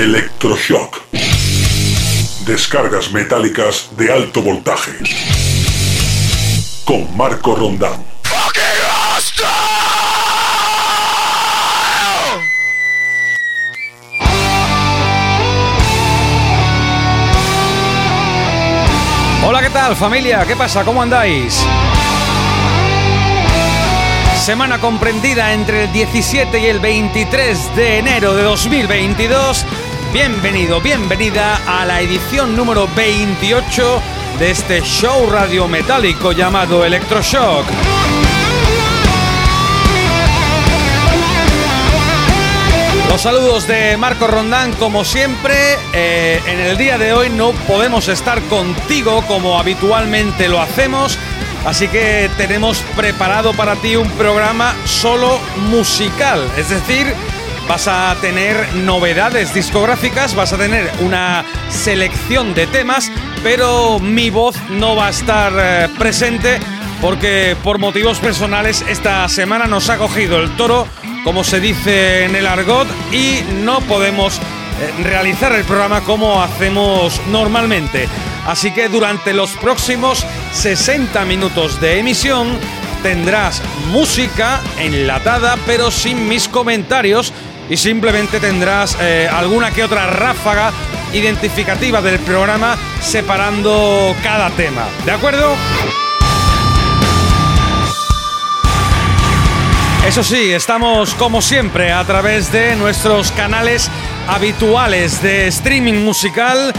Electroshock. Descargas metálicas de alto voltaje. Con Marco Rondán. Hola, ¿qué tal familia? ¿Qué pasa? ¿Cómo andáis? Semana comprendida entre el 17 y el 23 de enero de 2022. Bienvenido, bienvenida a la edición número 28 de este show radio metálico llamado Electroshock. Los saludos de Marco Rondán, como siempre. Eh, en el día de hoy no podemos estar contigo como habitualmente lo hacemos, así que tenemos preparado para ti un programa solo musical, es decir, vas a tener novedades discográficas, vas a tener una selección de temas, pero mi voz no va a estar eh, presente porque por motivos personales esta semana nos ha cogido el toro como se dice en el argot, y no podemos eh, realizar el programa como hacemos normalmente. Así que durante los próximos 60 minutos de emisión tendrás música enlatada pero sin mis comentarios y simplemente tendrás eh, alguna que otra ráfaga identificativa del programa separando cada tema. ¿De acuerdo? Eso sí, estamos como siempre a través de nuestros canales habituales de streaming musical,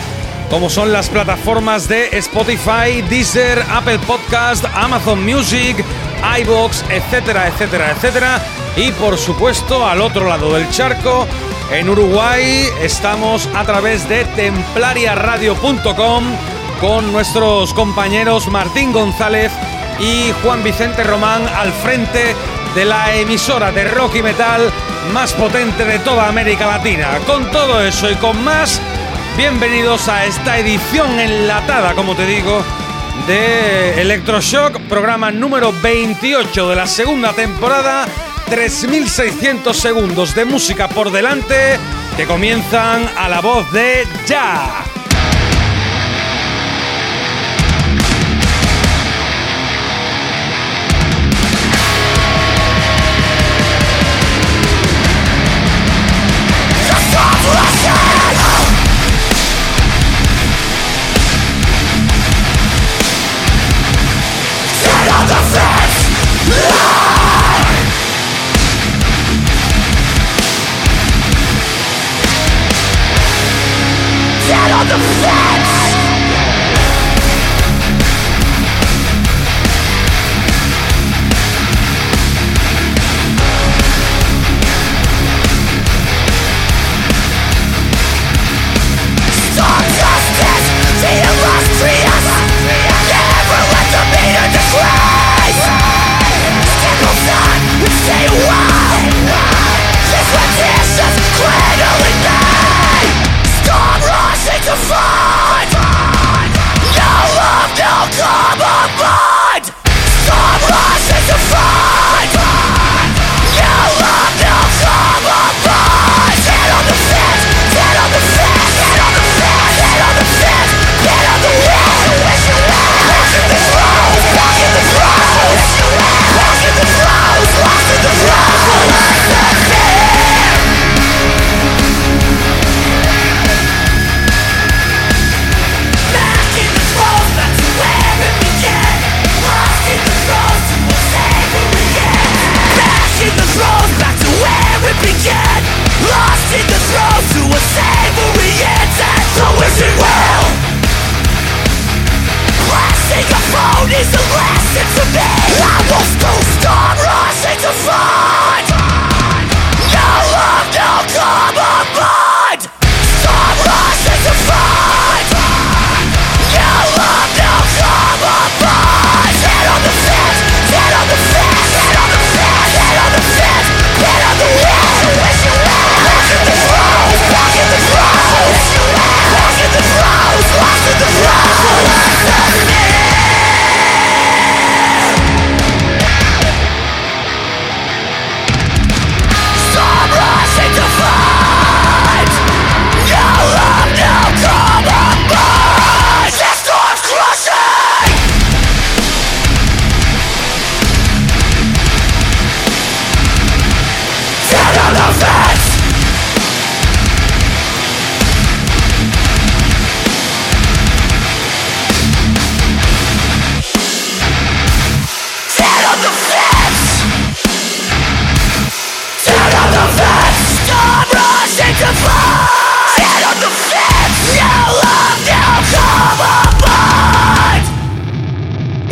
como son las plataformas de Spotify, Deezer, Apple Podcast, Amazon Music, iBox, etcétera, etcétera, etcétera. Y por supuesto, al otro lado del charco, en Uruguay, estamos a través de templariaradio.com con nuestros compañeros Martín González y Juan Vicente Román al frente de la emisora de rock y metal más potente de toda América Latina. Con todo eso y con más, bienvenidos a esta edición enlatada, como te digo, de Electroshock, programa número 28 de la segunda temporada. 3.600 segundos de música por delante que comienzan a la voz de Ya.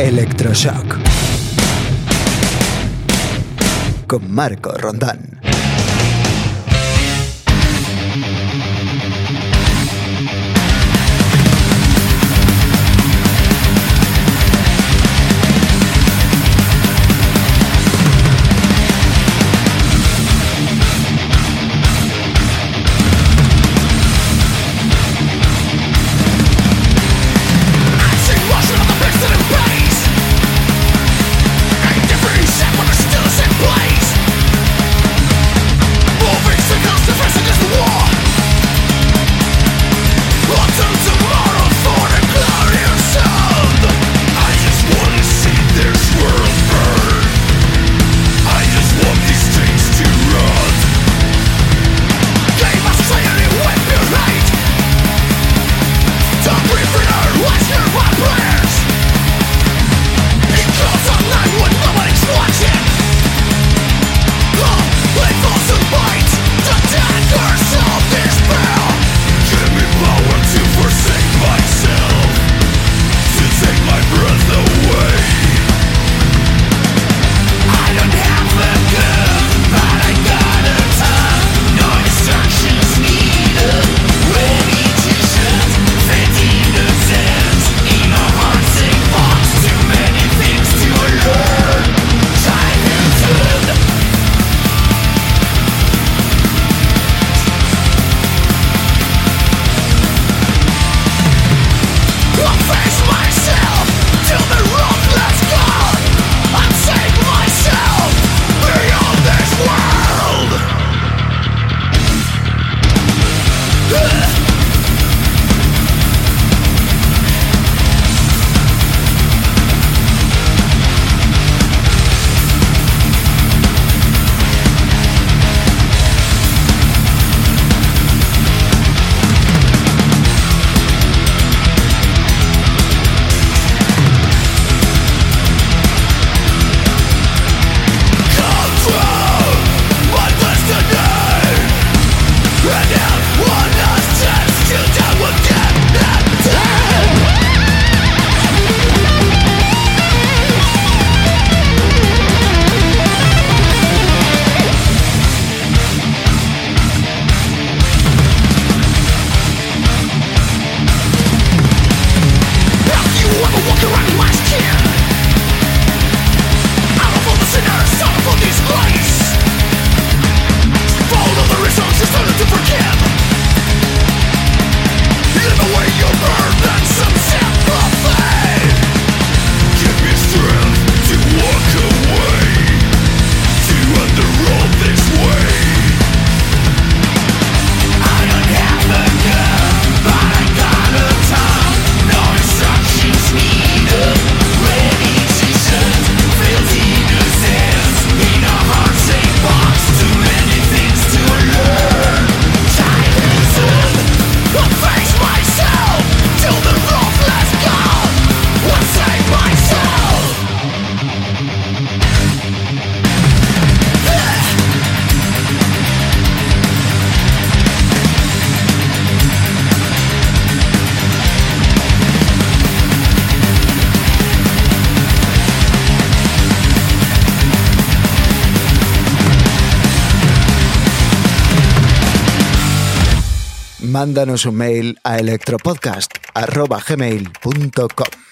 Electroshock. Con Marco Rondán. Mándanos un mail a electropodcast.gmail.com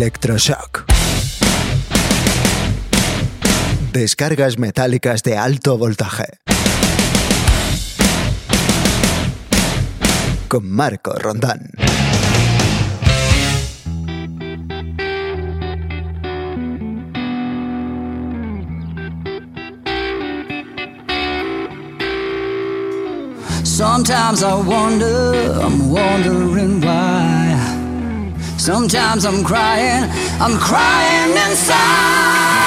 Electroshock. Descargas metálicas de alto voltaje. Con Marco Rondán. Sometimes I wonder, I'm wondering why. Sometimes I'm crying, I'm crying inside.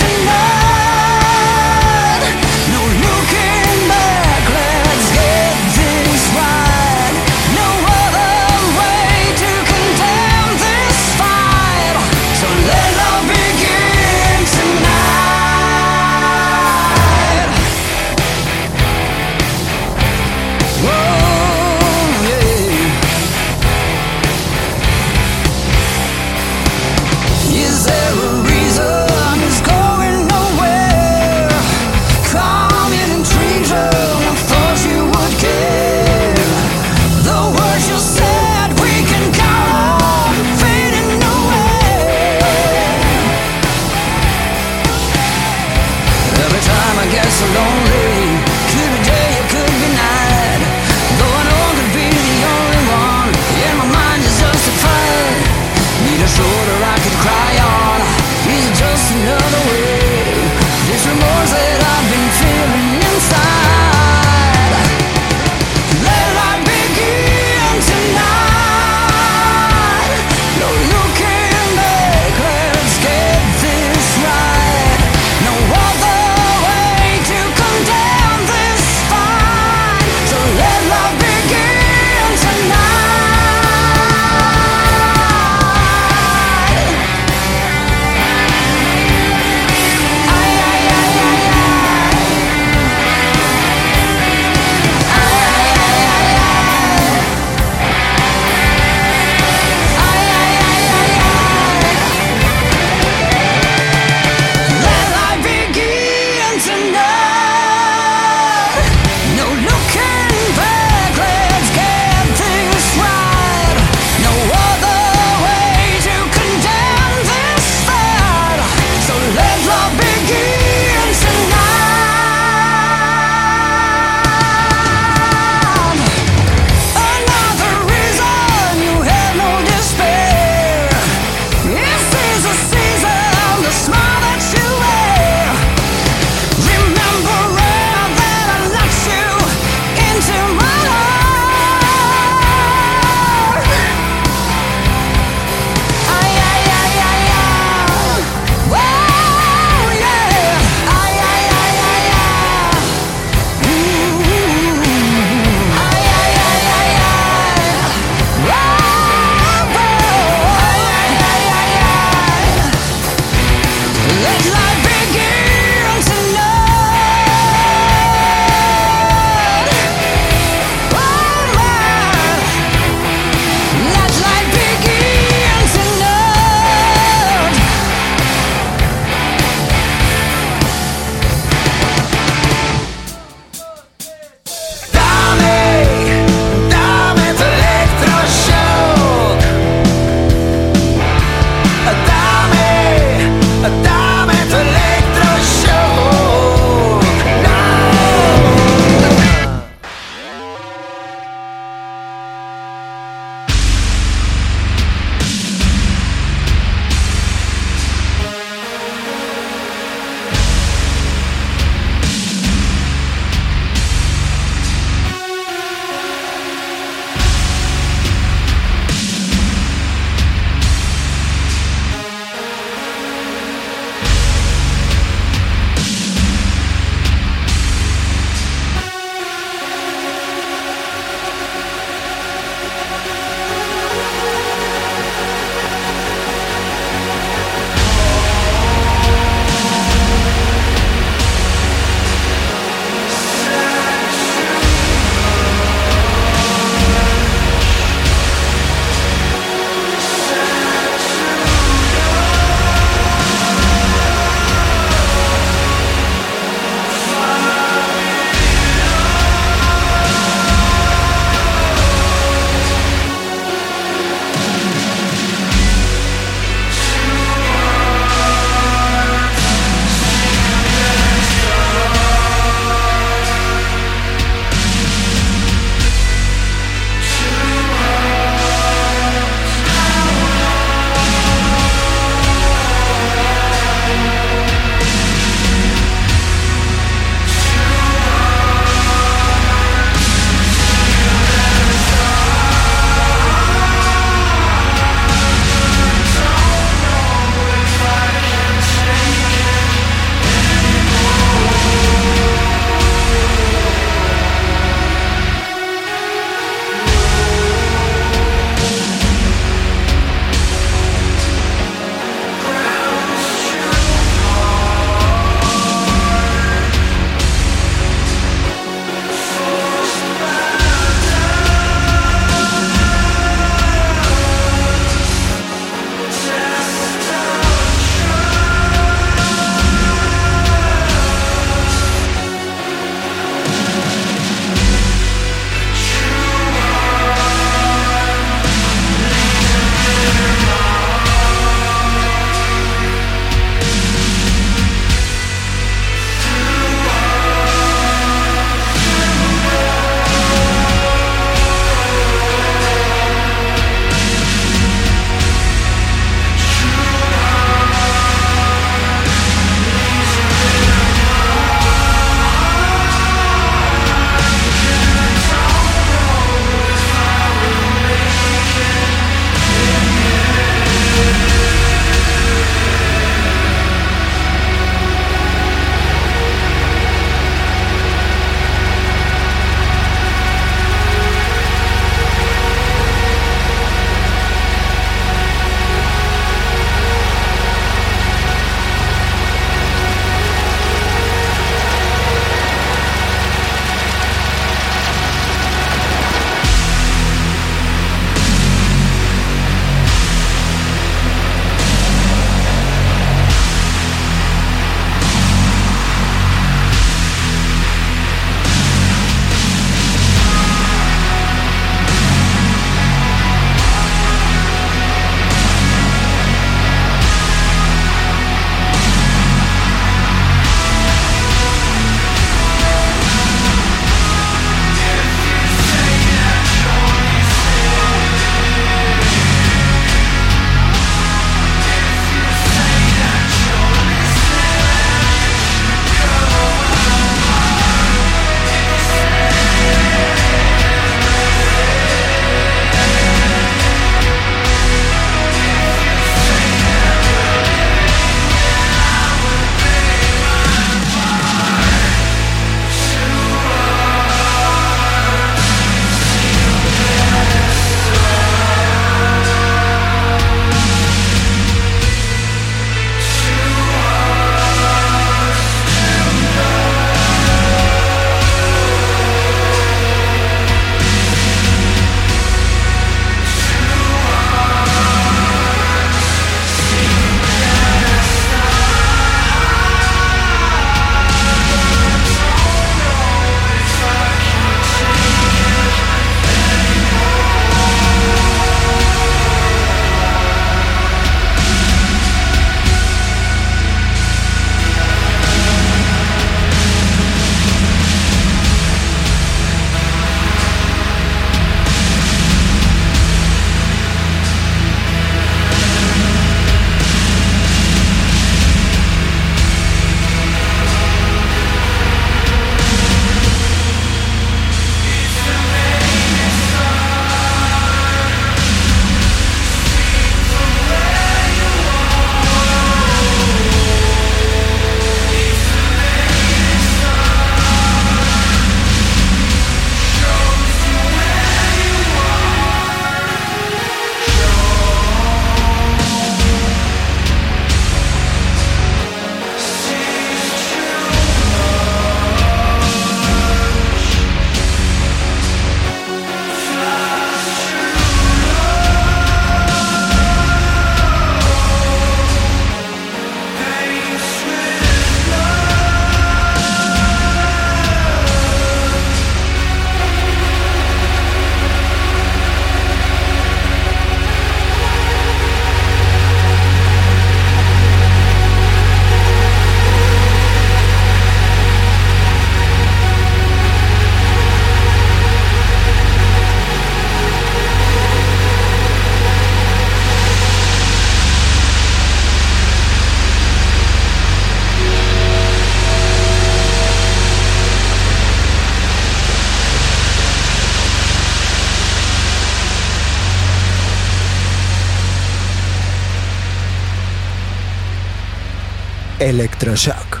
Electroshock.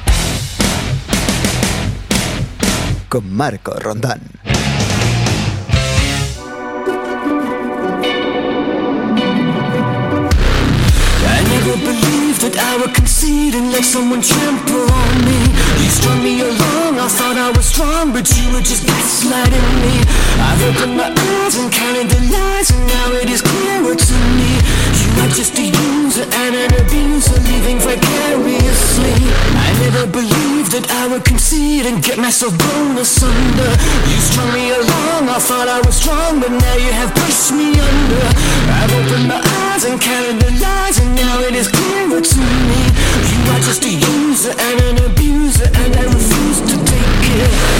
Con Marco Rondán. I never believed that I would concede and let someone trample on me. You strung me along, I thought I was strong, but you were just gaslighting me. I've opened my eyes and would concede and get myself blown asunder. You strung me along, I thought I was strong, but now you have pushed me under. I've opened my eyes and counted the lies, and now it is clearer to me. You are just a user and an abuser, and I refuse to take it.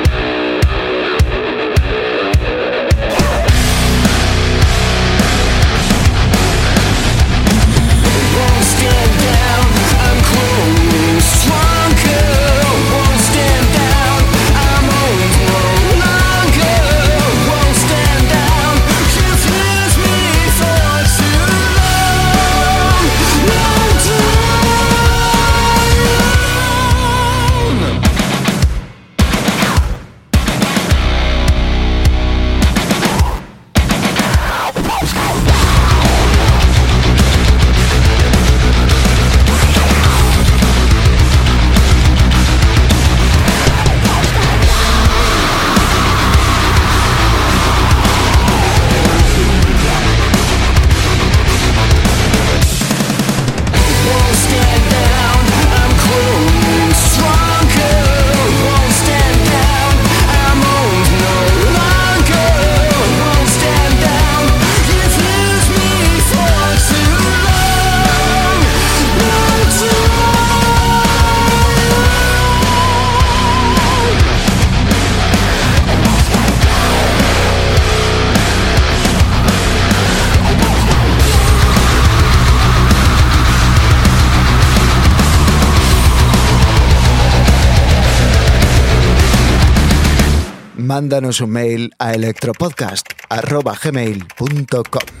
Mándanos un mail a electropodcast.gmail.com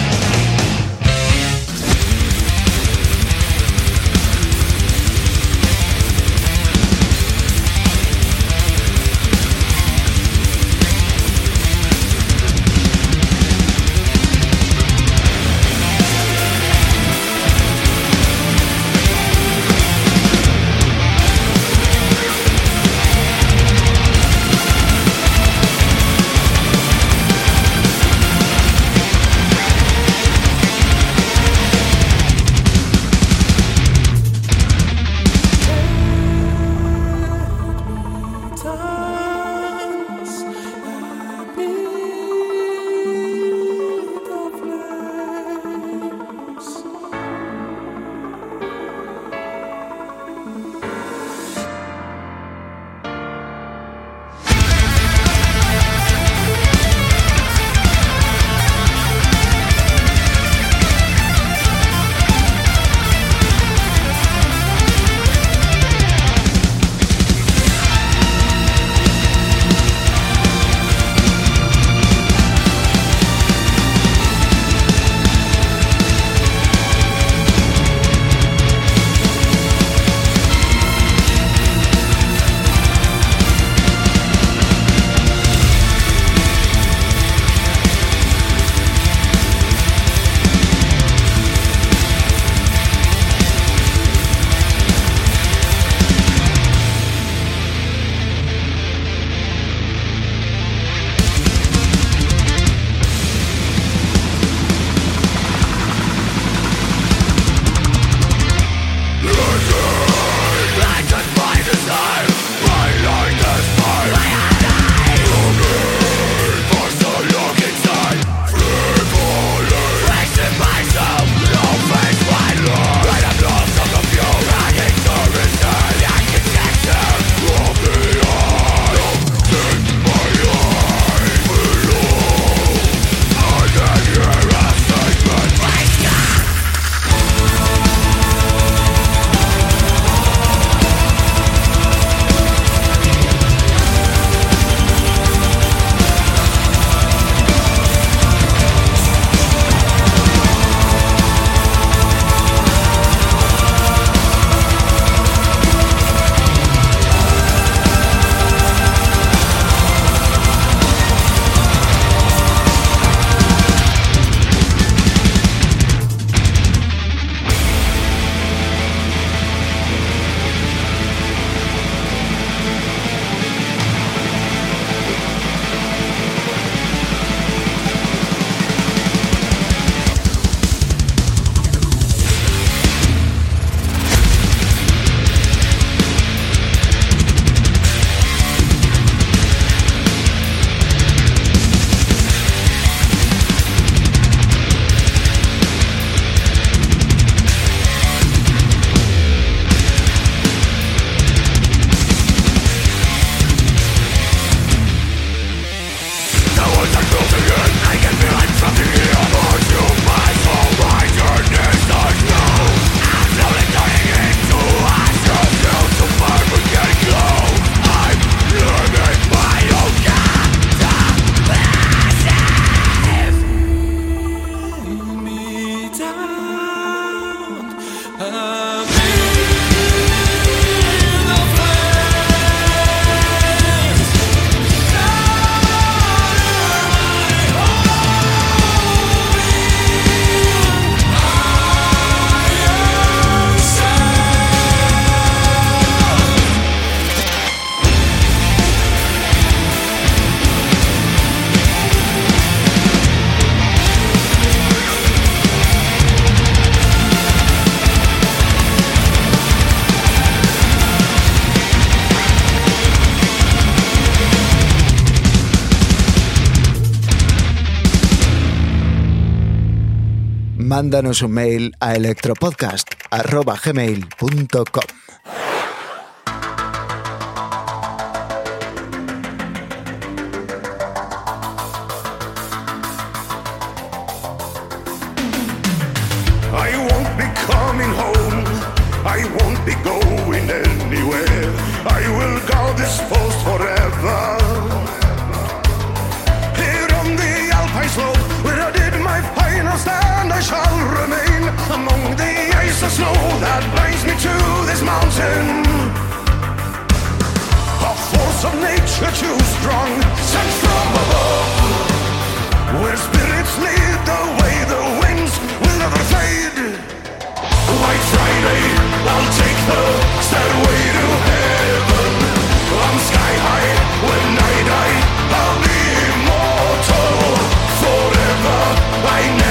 mándanos un mail a electropodcast.gmail.com. be going anywhere. I will guard this post forever. Shall remain among the ice and snow that binds me to this mountain. A force of nature too strong, sent from above. Where spirits lead the way, the winds will never fade. White Friday, I'll take the stairway to heaven. I'm sky high when I die. I'll be immortal forever. I never.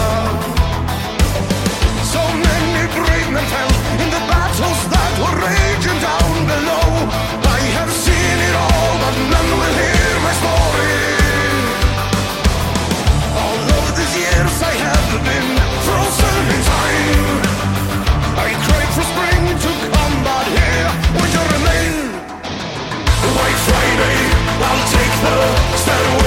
stay away.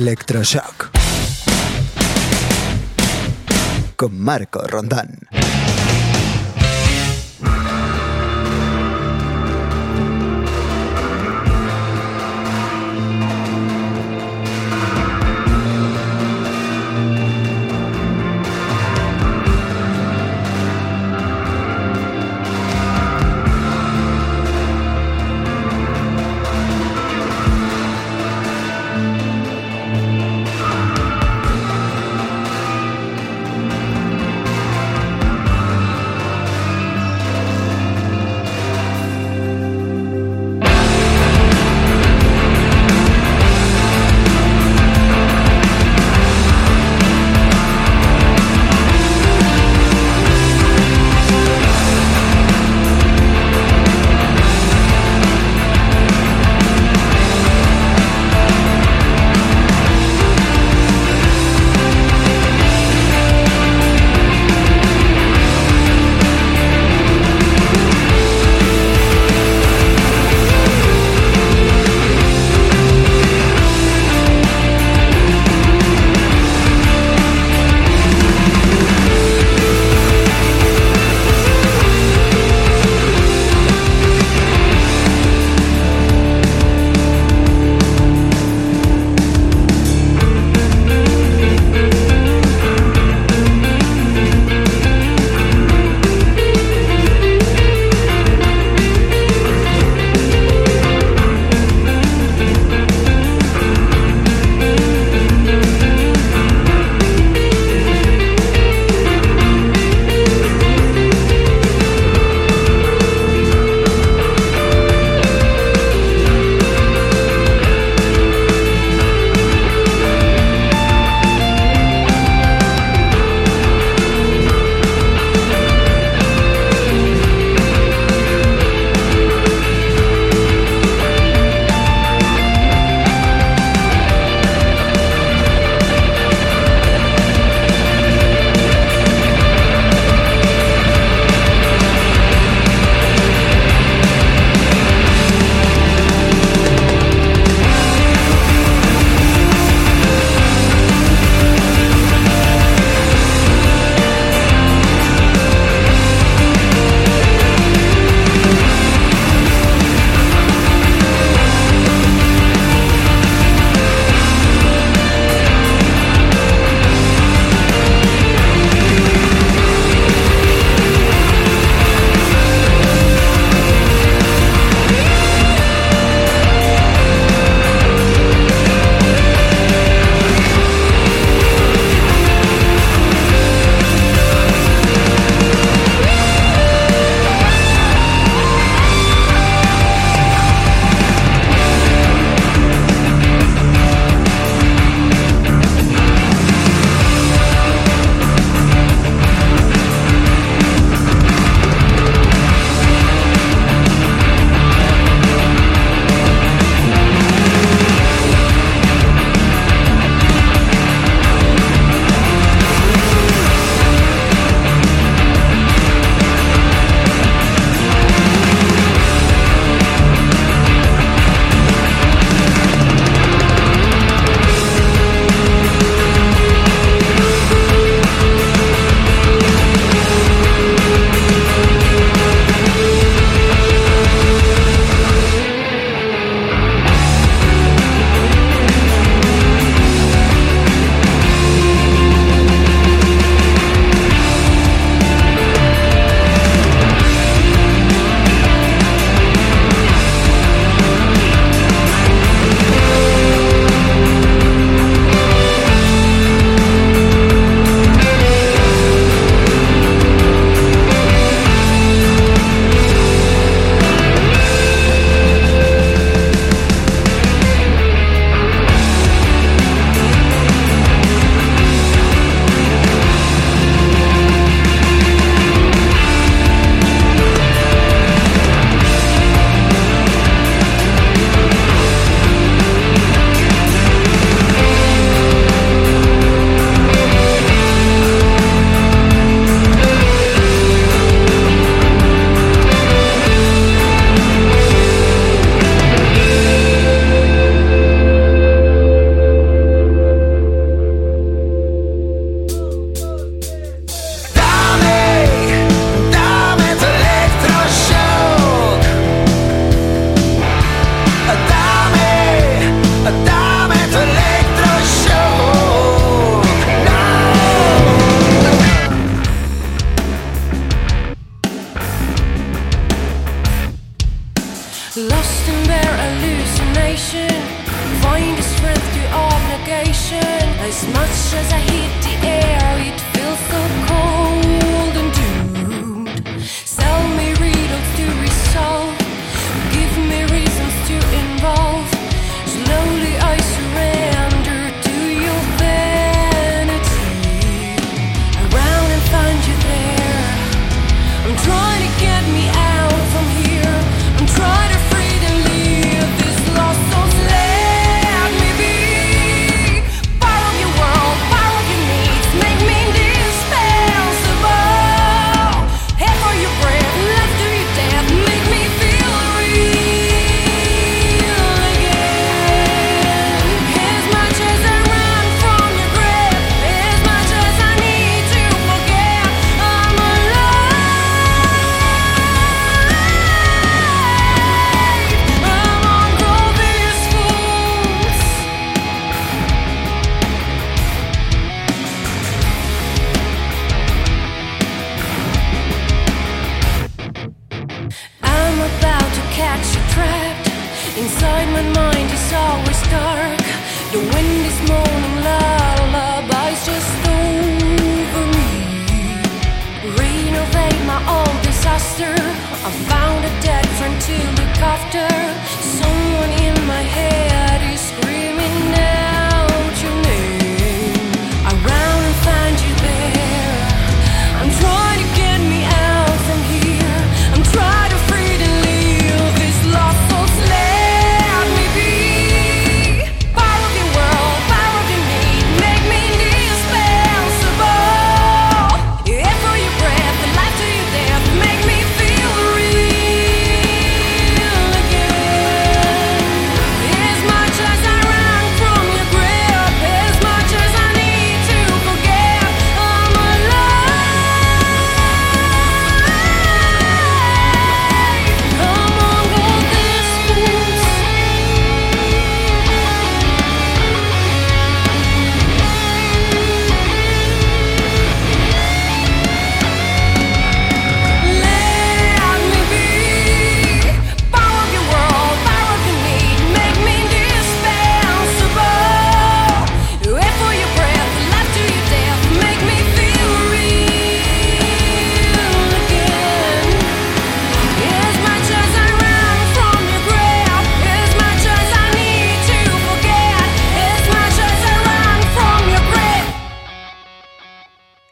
Electroshock. Con Marco Rondán.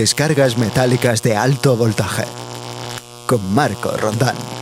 Descargas metálicas de alto voltaje. Con Marco Rondán.